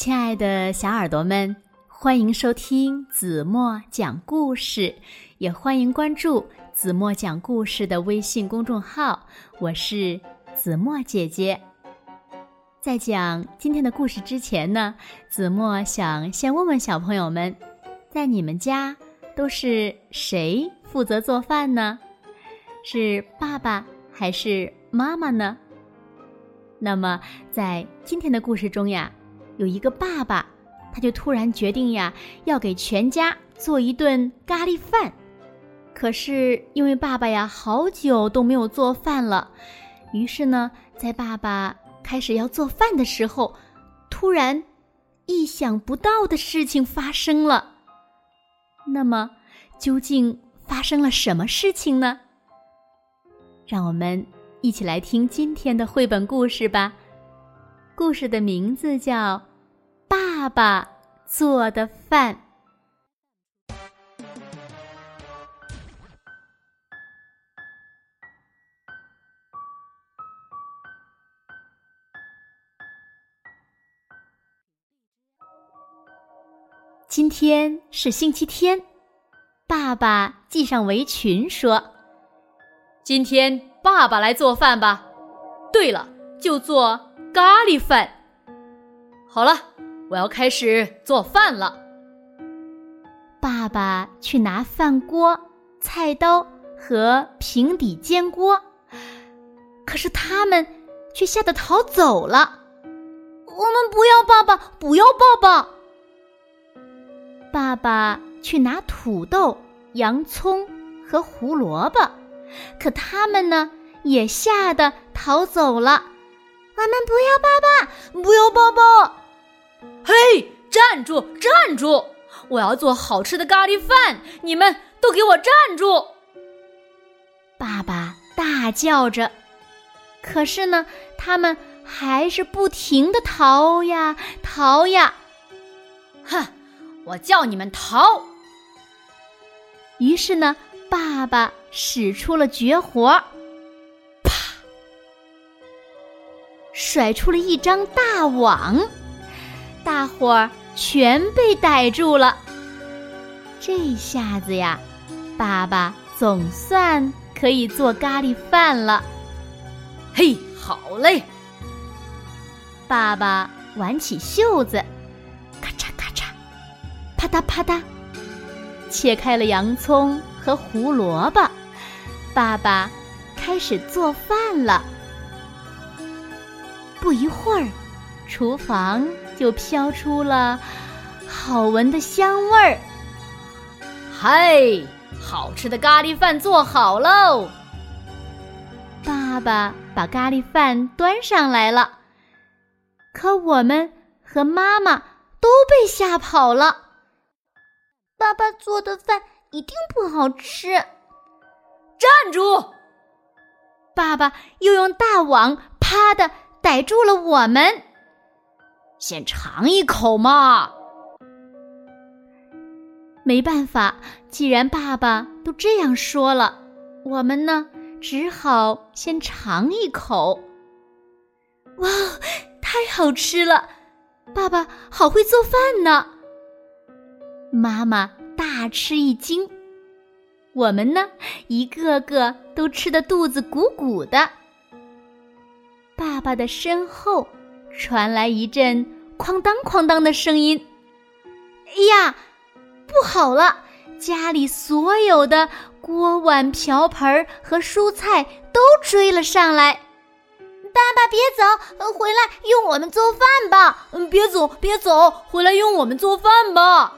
亲爱的小耳朵们，欢迎收听子墨讲故事，也欢迎关注子墨讲故事的微信公众号。我是子墨姐姐。在讲今天的故事之前呢，子墨想先问问小朋友们，在你们家都是谁负责做饭呢？是爸爸还是妈妈呢？那么在今天的故事中呀。有一个爸爸，他就突然决定呀，要给全家做一顿咖喱饭。可是因为爸爸呀，好久都没有做饭了，于是呢，在爸爸开始要做饭的时候，突然意想不到的事情发生了。那么，究竟发生了什么事情呢？让我们一起来听今天的绘本故事吧。故事的名字叫。爸爸做的饭。今天是星期天，爸爸系上围裙说：“今天爸爸来做饭吧。对了，就做咖喱饭。好了。”我要开始做饭了。爸爸去拿饭锅、菜刀和平底煎锅，可是他们却吓得逃走了。我们不要爸爸，不要爸爸。爸爸去拿土豆、洋葱和胡萝卜，可他们呢也吓得逃走了。我们不要爸爸，不要爸爸。嘿，站住，站住！我要做好吃的咖喱饭，你们都给我站住！爸爸大叫着，可是呢，他们还是不停的逃呀逃呀。哼，我叫你们逃！于是呢，爸爸使出了绝活，啪，甩出了一张大网。大伙儿全被逮住了。这下子呀，爸爸总算可以做咖喱饭了。嘿，好嘞！爸爸挽起袖子，咔嚓咔嚓，啪嗒啪嗒，切开了洋葱和胡萝卜。爸爸开始做饭了。不一会儿，厨房。就飘出了好闻的香味儿。嗨，好吃的咖喱饭做好喽！爸爸把咖喱饭端上来了，可我们和妈妈都被吓跑了。爸爸做的饭一定不好吃。站住！爸爸又用大网啪的逮住了我们。先尝一口嘛！没办法，既然爸爸都这样说了，我们呢只好先尝一口。哇，太好吃了！爸爸好会做饭呢。妈妈大吃一惊，我们呢一个个都吃的肚子鼓鼓的。爸爸的身后。传来一阵哐当哐当的声音。哎呀，不好了！家里所有的锅碗瓢盆和蔬菜都追了上来。爸爸，别走，回来用我们做饭吧。嗯，别走，别走，回来用我们做饭吧。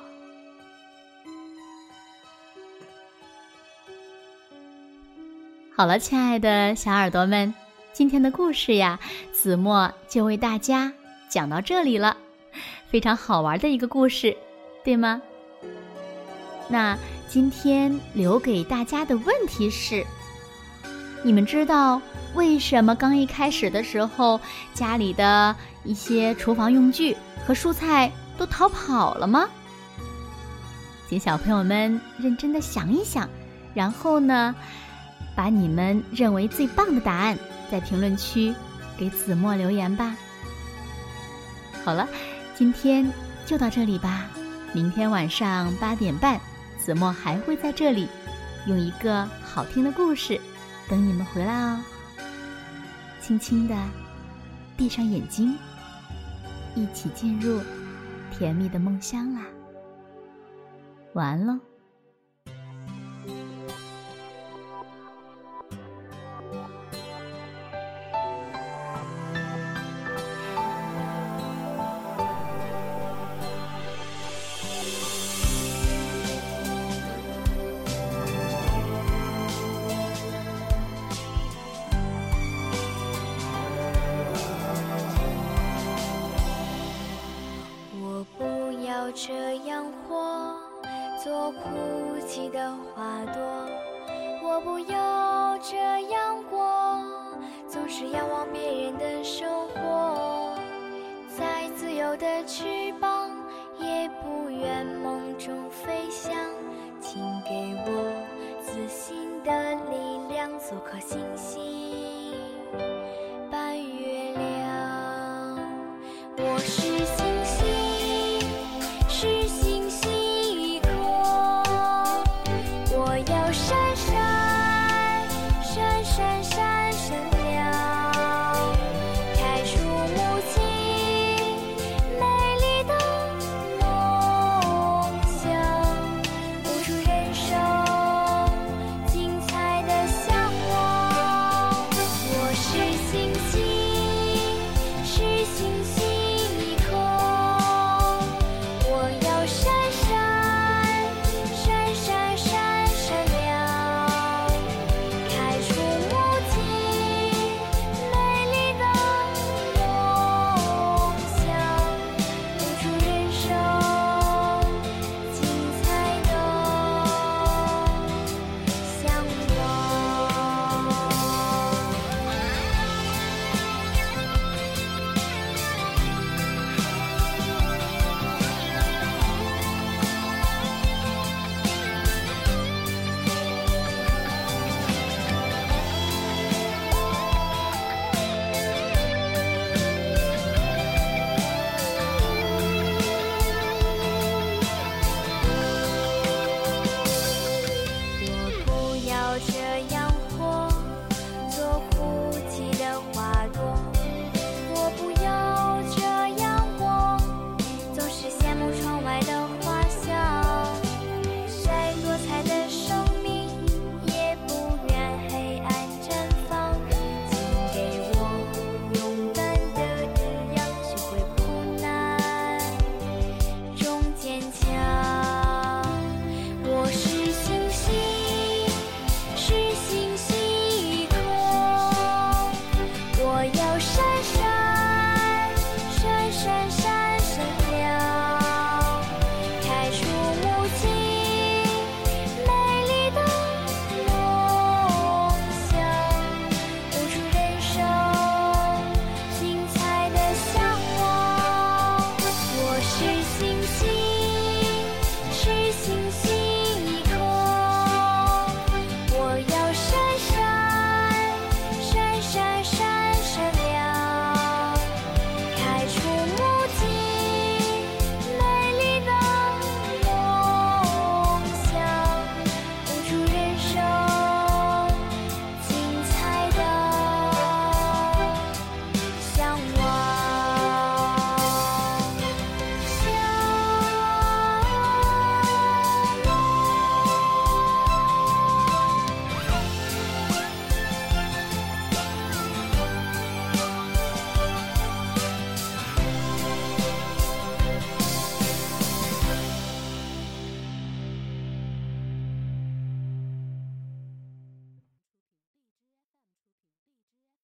好了，亲爱的小耳朵们。今天的故事呀，子墨就为大家讲到这里了，非常好玩的一个故事，对吗？那今天留给大家的问题是：你们知道为什么刚一开始的时候，家里的一些厨房用具和蔬菜都逃跑了吗？请小朋友们认真的想一想，然后呢，把你们认为最棒的答案。在评论区给子墨留言吧。好了。今天就到这里吧，明天晚上八点半，子墨还会在这里，用一个好听的故事等你们回来哦。轻轻的闭上眼睛，一起进入甜蜜的梦乡啦。晚安喽。我哭泣的花朵。我不要这样过，总是仰望别人的收获。再自由的翅膀，也不愿梦中飞翔。请给我自信的力量，做颗星星，